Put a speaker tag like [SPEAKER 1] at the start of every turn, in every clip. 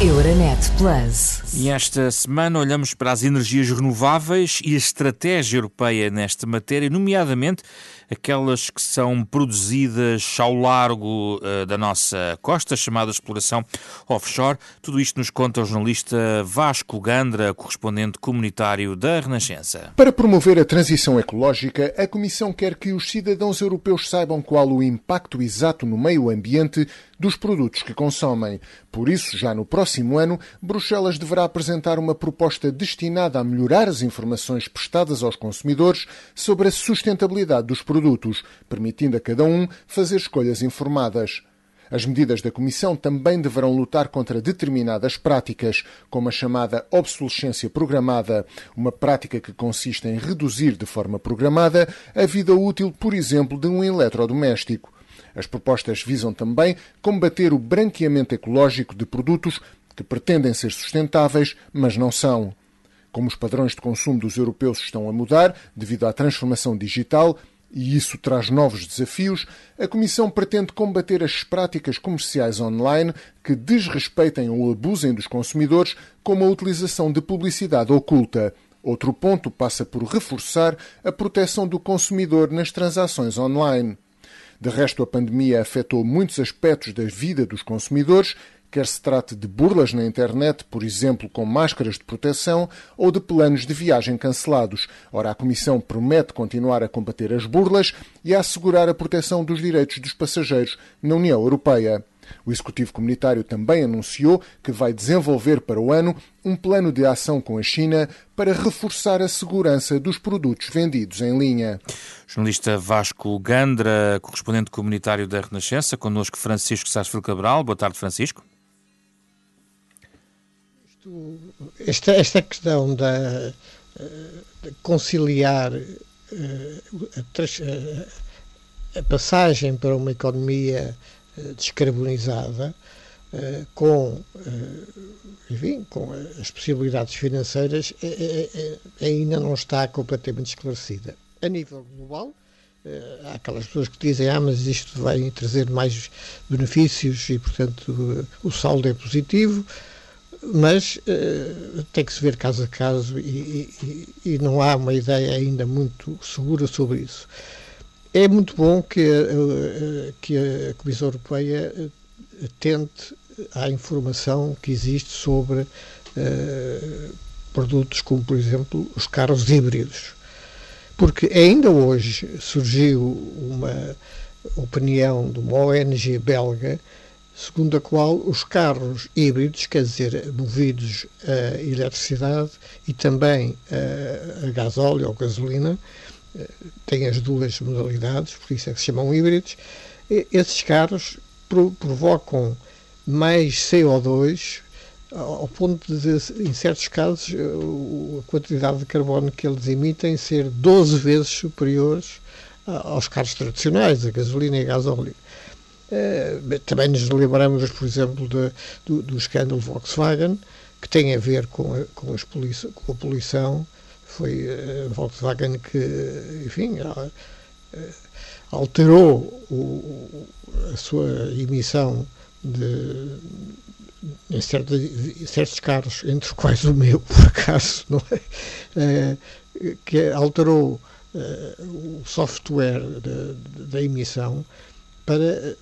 [SPEAKER 1] Euronet Plus.
[SPEAKER 2] E esta semana olhamos para as energias renováveis e a estratégia europeia nesta matéria, nomeadamente aquelas que são produzidas ao largo uh, da nossa costa, chamada exploração offshore. Tudo isto nos conta o jornalista Vasco Gandra, correspondente comunitário da Renascença.
[SPEAKER 3] Para promover a transição ecológica, a Comissão quer que os cidadãos europeus saibam qual o impacto exato no meio ambiente dos produtos que consomem. Por isso, já no próximo ano, Bruxelas deverá apresentar uma proposta destinada a melhorar as informações prestadas aos consumidores sobre a sustentabilidade dos produtos, permitindo a cada um fazer escolhas informadas. As medidas da Comissão também deverão lutar contra determinadas práticas, como a chamada obsolescência programada, uma prática que consiste em reduzir de forma programada a vida útil, por exemplo, de um eletrodoméstico. As propostas visam também combater o branqueamento ecológico de produtos que pretendem ser sustentáveis, mas não são. Como os padrões de consumo dos europeus estão a mudar devido à transformação digital, e isso traz novos desafios, a Comissão pretende combater as práticas comerciais online que desrespeitem ou abusem dos consumidores, como a utilização de publicidade oculta. Outro ponto passa por reforçar a proteção do consumidor nas transações online. De resto, a pandemia afetou muitos aspectos da vida dos consumidores, quer se trate de burlas na internet, por exemplo, com máscaras de proteção, ou de planos de viagem cancelados. Ora, a Comissão promete continuar a combater as burlas e a assegurar a proteção dos direitos dos passageiros na União Europeia. O Executivo Comunitário também anunciou que vai desenvolver para o ano um plano de ação com a China para reforçar a segurança dos produtos vendidos em linha.
[SPEAKER 2] Jornalista Vasco Gandra, correspondente comunitário da Renascença, connosco Francisco Sarsfield Cabral. Boa tarde, Francisco.
[SPEAKER 4] Esta, esta questão da de conciliar eh, a, a, passagem para uma economia eh, descarbonizada, eh, com, eh, enfim, com as possibilidades financeiras, ainda não está completamente esclarecida. A nível global, há aquelas pessoas que dizem ah, mas isto vai trazer mais benefícios e, portanto, o saldo é positivo, mas tem que se ver caso a caso e, e, e não há uma ideia ainda muito segura sobre isso. É muito bom que, a, que a Comissão Europeia tente a informação que existe sobre uh, produtos como, por exemplo, os carros híbridos. Porque ainda hoje surgiu uma opinião de uma ONG belga segundo a qual os carros híbridos, quer dizer, movidos a eletricidade e também a, a gasóleo ou gasolina, têm as duas modalidades, por isso é que se chamam híbridos, esses carros provocam mais CO2 ao ponto de, em certos casos, a quantidade de carbono que eles emitem ser 12 vezes superiores aos carros tradicionais, a gasolina e a gasóleo. Eh, também nos lembramos, por exemplo, de, do, do escândalo Volkswagen, que tem a ver com a, com, com a poluição foi a Volkswagen que, enfim, alterou o, a sua emissão de, em certos, certos carros, entre os quais o meu, por acaso, não é? é que alterou é, o software da emissão para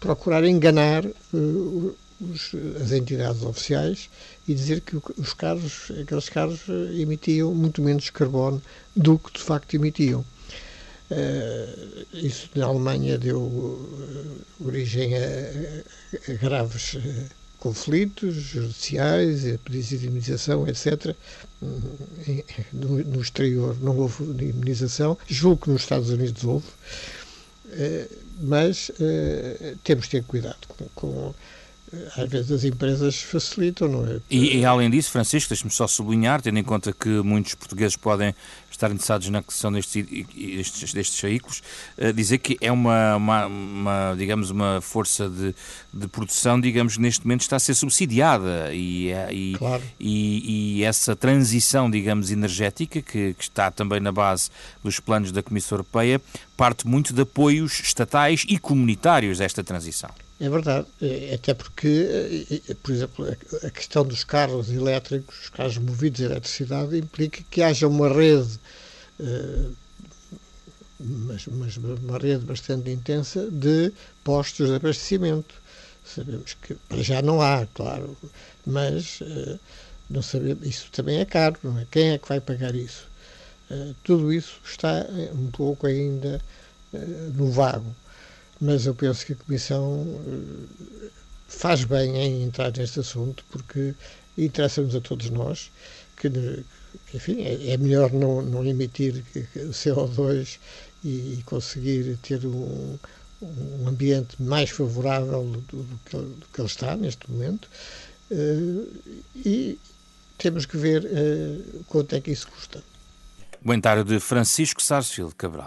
[SPEAKER 4] procurar enganar uh, os, as entidades oficiais e dizer que os carros, aqueles carros eh, emitiam muito menos carbono do que de facto emitiam. Uh, isso na Alemanha deu uh, origem a, a graves uh, conflitos judiciais, a pedidos de indemnização, etc. No, no, exterior não houve indemnização, julgo que nos Estados Unidos houve, mas temos de ter cuidado com, com às vezes as empresas facilitam, não é?
[SPEAKER 2] E, e além disso, Francisco, deixe-me só sublinhar, tendo em conta que muitos portugueses podem estar interessados na aquisição destes, destes, destes veículos, uh, dizer que é uma, uma, uma, digamos, uma força de, de produção, digamos, neste momento está a ser subsidiada e, é, e, claro. e, e essa transição, digamos, energética, que, que está também na base dos planos da Comissão Europeia, parte muito de apoios estatais e comunitários a esta transição.
[SPEAKER 4] É verdade, eh, até porque, eh, por exemplo, a questão dos carros elétricos, os carros movidos a eletricidade, implica que haja uma rede, mas, mas uma rede bastante intensa de postos de abastecimento. Sabemos que para já não há, claro, mas não sabemos, isso também é caro, não é? Quem é que vai pagar isso? tudo isso está um pouco ainda no vago mas eu penso que a Comissão eh, faz bem em entrar neste assunto porque interessa-nos a todos nós que, enfim, é, é melhor não, não emitir CO2 e conseguir ter um, um ambiente mais favorável do, do, que, do, que, ele está neste momento uh, e temos que ver uh, quanto é que isso custa.
[SPEAKER 2] Comentário de Francisco Sarsfield Cabral.